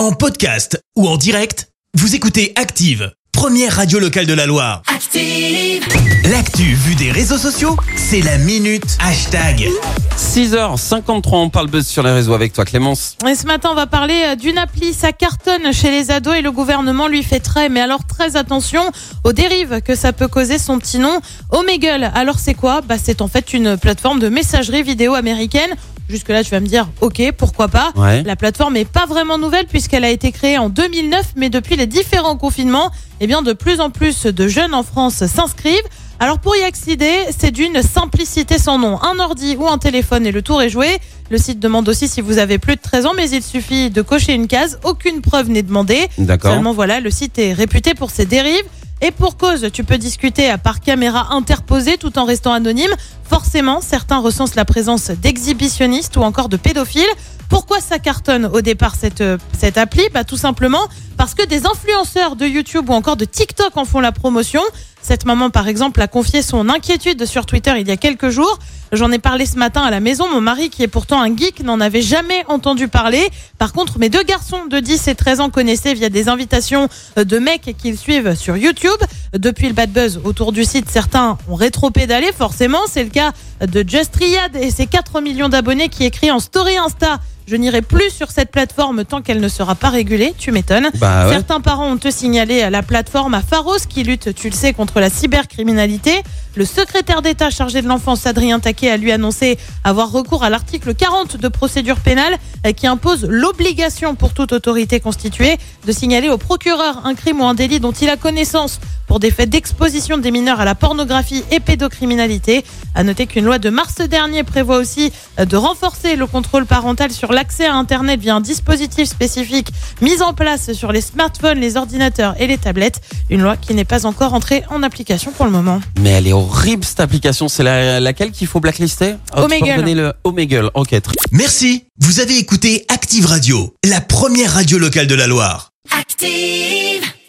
En podcast ou en direct, vous écoutez Active, première radio locale de la Loire. Active. L'actu vue des réseaux sociaux, c'est la minute hashtag. 6h53, on parle buzz sur les réseaux avec toi Clémence. Et ce matin, on va parler euh, d'une appli. Ça cartonne chez les ados et le gouvernement lui fait très, mais alors très attention aux dérives que ça peut causer son petit nom. Omegle, alors c'est quoi? Bah, C'est en fait une plateforme de messagerie vidéo américaine. Jusque-là, tu vas me dire, ok, pourquoi pas. Ouais. La plateforme n'est pas vraiment nouvelle puisqu'elle a été créée en 2009, mais depuis les différents confinements, eh bien, de plus en plus de jeunes en France s'inscrivent. Alors pour y accéder, c'est d'une simplicité sans nom. Un ordi ou un téléphone et le tour est joué. Le site demande aussi si vous avez plus de 13 ans, mais il suffit de cocher une case. Aucune preuve n'est demandée. Seulement voilà, le site est réputé pour ses dérives. Et pour cause, tu peux discuter à par caméra interposée tout en restant anonyme. Forcément, certains recensent la présence d'exhibitionnistes ou encore de pédophiles. Pourquoi ça cartonne au départ cette, euh, cette appli? Bah, Tout simplement parce que des influenceurs de YouTube ou encore de TikTok en font la promotion. Cette maman, par exemple, a confié son inquiétude sur Twitter il y a quelques jours. J'en ai parlé ce matin à la maison. Mon mari, qui est pourtant un geek, n'en avait jamais entendu parler. Par contre, mes deux garçons de 10 et 13 ans connaissaient via des invitations euh, de mecs qu'ils suivent sur YouTube. Depuis le bad buzz autour du site, certains ont rétro-pédalé, forcément. C'est le cas de Just Riyad et ses 4 millions d'abonnés qui écrit en story Insta. Je n'irai plus sur cette plateforme tant qu'elle ne sera pas régulée. Tu m'étonnes. Bah ouais. Certains parents ont te signalé à la plateforme à Pharos qui lutte, tu le sais, contre la cybercriminalité. Le secrétaire d'État chargé de l'enfance, Adrien Taquet, a lui annoncé avoir recours à l'article 40 de procédure pénale qui impose l'obligation pour toute autorité constituée de signaler au procureur un crime ou un délit dont il a connaissance pour des faits d'exposition des mineurs à la pornographie et pédocriminalité. À noter qu'une loi de mars dernier prévoit aussi de renforcer le contrôle parental sur l'accès à Internet via un dispositif spécifique mis en place sur les smartphones, les ordinateurs et les tablettes. Une loi qui n'est pas encore entrée en application pour le moment. Mais horrible cette application, c'est la- laquelle qu'il faut blacklister? Oh, Omegle. le Omegle, ok. très- Merci, vous avez écouté Active Radio, la première radio locale de la Loire. Active.